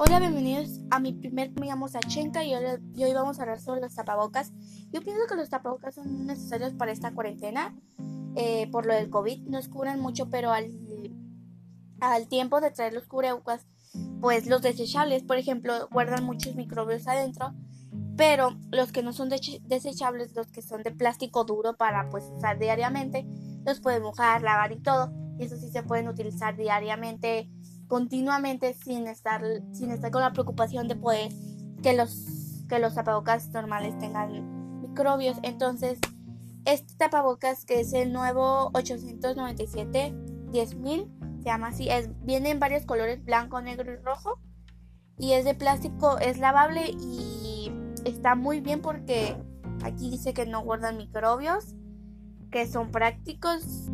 Hola, bienvenidos a mi primer Me llamo Sachenka y hoy, vamos a hablar sobre los tapabocas. Yo pienso que los tapabocas son necesarios para esta cuarentena eh, por lo del COVID. Nos cubren mucho, pero al, al tiempo de traer los cubrebocas, pues los desechables, por ejemplo, guardan muchos microbios adentro. Pero los que no son desechables, los que son de plástico duro para pues usar diariamente, los pueden mojar, lavar y todo. Y eso sí se pueden utilizar diariamente continuamente sin estar, sin estar con la preocupación de poder que los, que los tapabocas normales tengan microbios. Entonces, este tapabocas que es el nuevo 897 10000 se llama así, es, viene en varios colores, blanco, negro y rojo. Y es de plástico, es lavable y está muy bien porque aquí dice que no guardan microbios, que son prácticos